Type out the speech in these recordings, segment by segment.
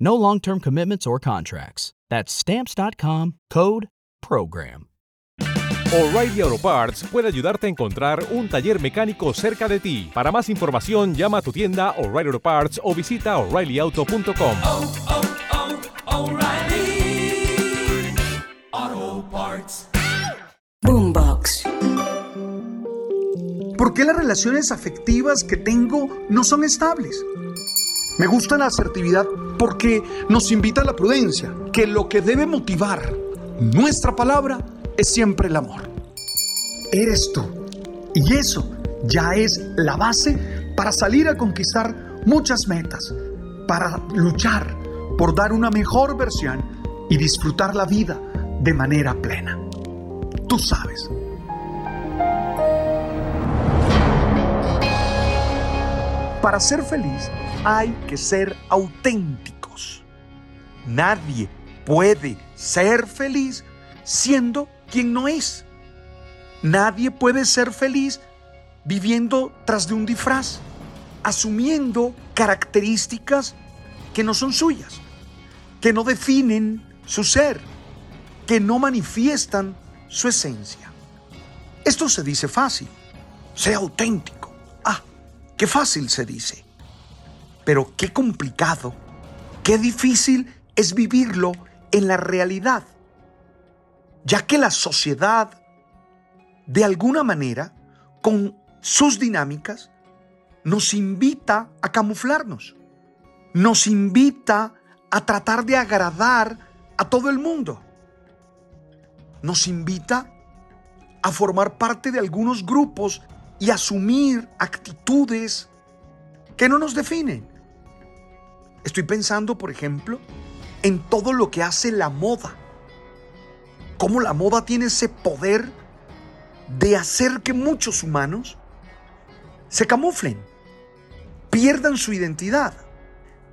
No long term commitments or contracts. That's Stamps.com code PROGRAM. O'Reilly Auto Parts puede ayudarte a encontrar un taller mecánico cerca de ti. Para más información, llama a tu tienda O'Reilly Auto Parts o visita oreillyauto.com. Boombox. ¿Por qué las relaciones afectivas que tengo no son estables? Me gusta la asertividad porque nos invita a la prudencia, que lo que debe motivar nuestra palabra es siempre el amor. Eres tú. Y eso ya es la base para salir a conquistar muchas metas, para luchar por dar una mejor versión y disfrutar la vida de manera plena. Tú sabes. Para ser feliz hay que ser auténticos. Nadie puede ser feliz siendo quien no es. Nadie puede ser feliz viviendo tras de un disfraz, asumiendo características que no son suyas, que no definen su ser, que no manifiestan su esencia. Esto se dice fácil, sea auténtico. Ah, qué fácil se dice. Pero qué complicado, qué difícil es vivirlo en la realidad, ya que la sociedad, de alguna manera, con sus dinámicas, nos invita a camuflarnos, nos invita a tratar de agradar a todo el mundo, nos invita a formar parte de algunos grupos y asumir actitudes que no nos definen. Estoy pensando, por ejemplo, en todo lo que hace la moda. Cómo la moda tiene ese poder de hacer que muchos humanos se camuflen, pierdan su identidad,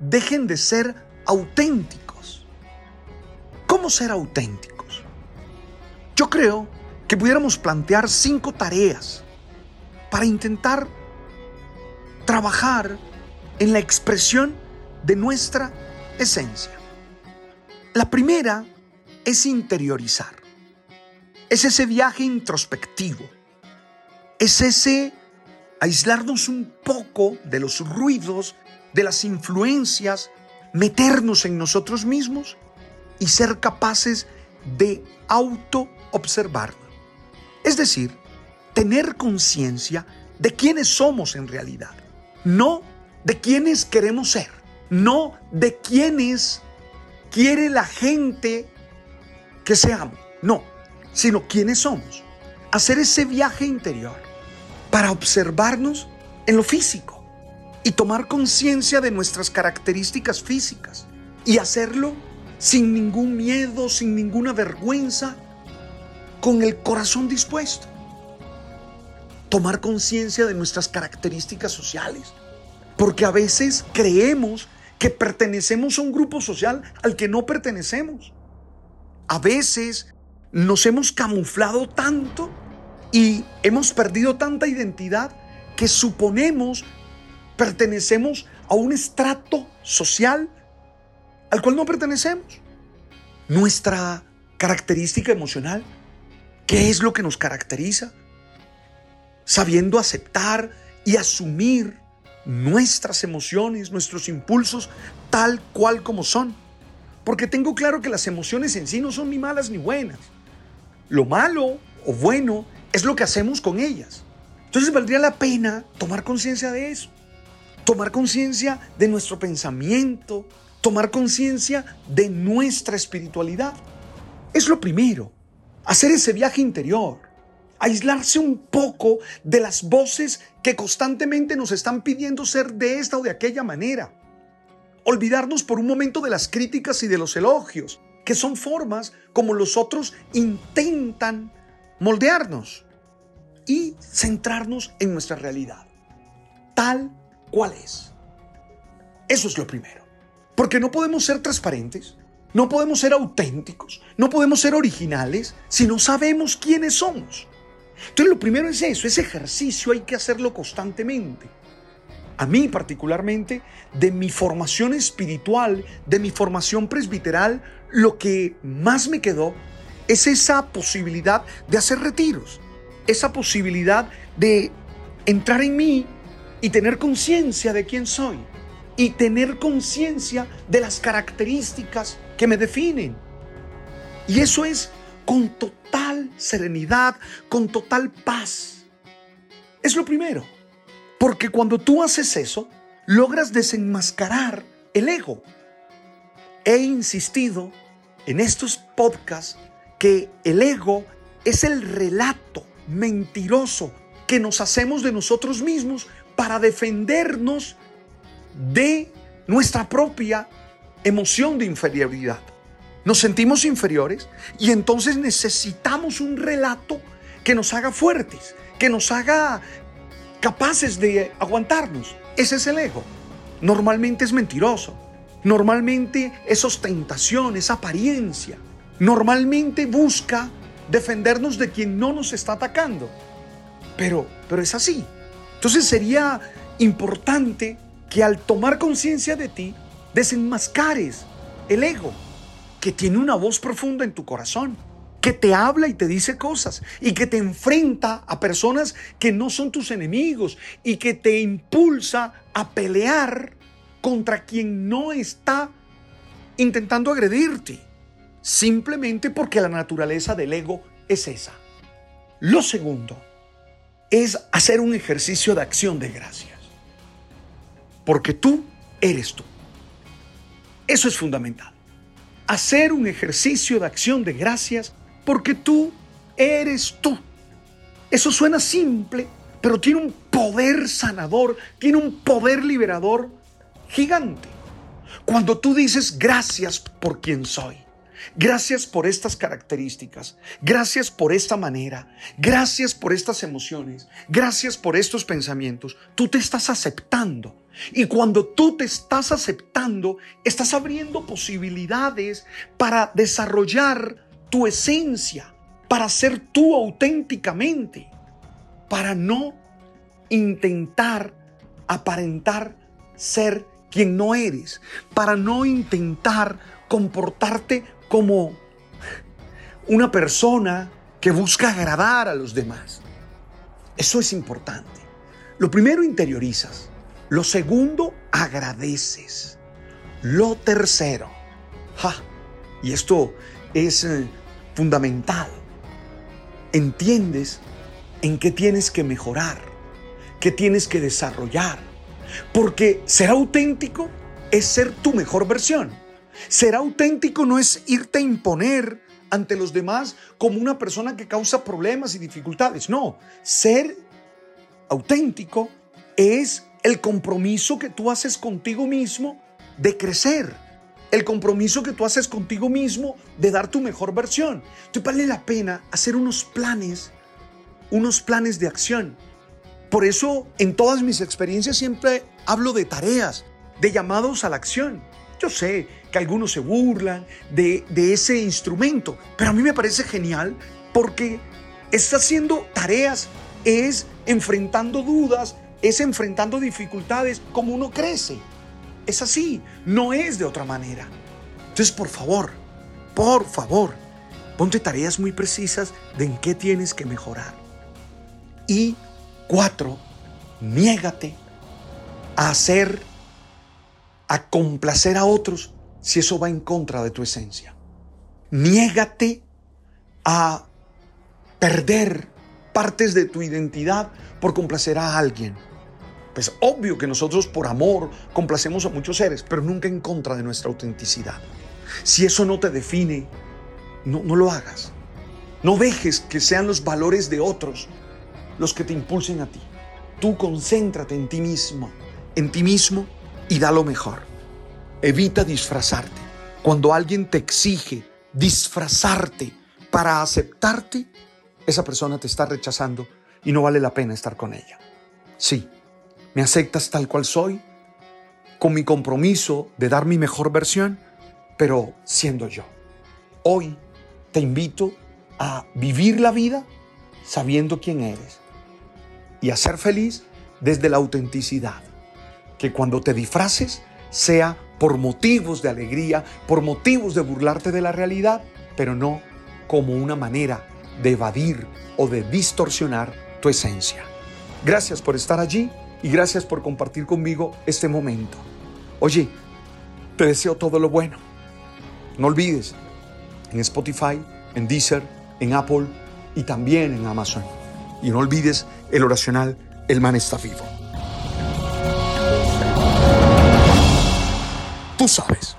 dejen de ser auténticos. ¿Cómo ser auténticos? Yo creo que pudiéramos plantear cinco tareas para intentar trabajar en la expresión de nuestra esencia. La primera es interiorizar. Es ese viaje introspectivo. Es ese aislarnos un poco de los ruidos, de las influencias, meternos en nosotros mismos y ser capaces de auto observarnos. Es decir, tener conciencia de quiénes somos en realidad, no de quiénes queremos ser, no de quiénes quiere la gente que seamos, no, sino quiénes somos. Hacer ese viaje interior para observarnos en lo físico y tomar conciencia de nuestras características físicas y hacerlo sin ningún miedo, sin ninguna vergüenza, con el corazón dispuesto. Tomar conciencia de nuestras características sociales, porque a veces creemos que pertenecemos a un grupo social al que no pertenecemos. A veces nos hemos camuflado tanto y hemos perdido tanta identidad que suponemos pertenecemos a un estrato social al cual no pertenecemos. Nuestra característica emocional, ¿qué es lo que nos caracteriza? Sabiendo aceptar y asumir nuestras emociones, nuestros impulsos, tal cual como son. Porque tengo claro que las emociones en sí no son ni malas ni buenas. lo malo o bueno es lo que hacemos con ellas. Entonces valdría la pena tomar conciencia de eso, tomar conciencia de nuestro pensamiento, tomar conciencia de nuestra espiritualidad. Es lo primero, hacer ese viaje interior, aislarse un poco de las voces que constantemente nos están pidiendo ser de esta o de aquella manera. Olvidarnos por un momento de las críticas y de los elogios, que son formas como los otros intentan moldearnos y centrarnos en nuestra realidad, tal cual es. Eso es lo primero. Porque no podemos ser transparentes, no podemos ser auténticos, no podemos ser originales si no sabemos quiénes somos. Entonces lo primero es eso, ese ejercicio hay que hacerlo constantemente. A mí particularmente, de mi formación espiritual, de mi formación presbiteral, lo que más me quedó es esa posibilidad de hacer retiros, esa posibilidad de entrar en mí y tener conciencia de quién soy y tener conciencia de las características que me definen. Y eso es con total serenidad, con total paz. Es lo primero. Porque cuando tú haces eso, logras desenmascarar el ego. He insistido en estos podcasts que el ego es el relato mentiroso que nos hacemos de nosotros mismos para defendernos de nuestra propia emoción de inferioridad. Nos sentimos inferiores y entonces necesitamos un relato que nos haga fuertes, que nos haga capaces de aguantarnos. Ese es el ego. Normalmente es mentiroso. Normalmente es ostentación, es apariencia. Normalmente busca defendernos de quien no nos está atacando. Pero, pero es así. Entonces sería importante que al tomar conciencia de ti, desenmascares el ego que tiene una voz profunda en tu corazón, que te habla y te dice cosas y que te enfrenta a personas que no son tus enemigos y que te impulsa a pelear contra quien no está intentando agredirte, simplemente porque la naturaleza del ego es esa. Lo segundo es hacer un ejercicio de acción de gracias, porque tú eres tú. Eso es fundamental. Hacer un ejercicio de acción de gracias porque tú eres tú. Eso suena simple, pero tiene un poder sanador, tiene un poder liberador gigante. Cuando tú dices gracias por quien soy, gracias por estas características, gracias por esta manera, gracias por estas emociones, gracias por estos pensamientos, tú te estás aceptando. Y cuando tú te estás aceptando, estás abriendo posibilidades para desarrollar tu esencia, para ser tú auténticamente, para no intentar aparentar ser quien no eres, para no intentar comportarte como una persona que busca agradar a los demás. Eso es importante. Lo primero interiorizas, lo segundo agradeces, lo tercero, y esto es eh, fundamental, entiendes en qué tienes que mejorar, qué tienes que desarrollar, porque ser auténtico es ser tu mejor versión. Ser auténtico no es irte a imponer ante los demás como una persona que causa problemas y dificultades. No, ser auténtico es el compromiso que tú haces contigo mismo de crecer. El compromiso que tú haces contigo mismo de dar tu mejor versión. Te vale la pena hacer unos planes, unos planes de acción. Por eso en todas mis experiencias siempre hablo de tareas, de llamados a la acción. Yo sé que algunos se burlan de, ese instrumento, pero a mí me parece genial porque está haciendo tareas, es enfrentando dudas, es enfrentando dificultades como uno crece. Es así, no es de otra manera. Entonces, por favor, por favor, ponte tareas muy precisas de en qué tienes que mejorar. Y Cuatro, niégate a hacer, a complacer a otros si eso va en contra de tu esencia. Niégate a perder partes de tu identidad por complacer a alguien. Pues obvio que nosotros por amor complacemos a muchos seres, pero nunca en contra de nuestra autenticidad. Si eso no te define, no, no lo hagas. No dejes que sean los valores de otros los que te impulsen a ti. Tú concéntrate en ti mismo, en ti mismo y da lo mejor. Evita disfrazarte. Cuando alguien te exige disfrazarte para aceptarte, esa persona te está rechazando y no vale la pena estar con ella. Sí, me aceptas tal cual soy, con mi compromiso de dar mi mejor versión, pero siendo yo. Hoy te invito a vivir la vida sabiendo quién eres y a ser feliz desde la autenticidad. Que cuando te disfraces sea por motivos de alegría, por motivos de burlarte de la realidad, pero no como una manera de evadir o de distorsionar tu esencia. Gracias por estar allí y gracias por compartir conmigo este momento. Oye, te deseo todo lo bueno. No olvides, en Spotify, en Deezer, en Apple y también en Amazon. Y no olvides el oracional El man está vivo. Tú sabes.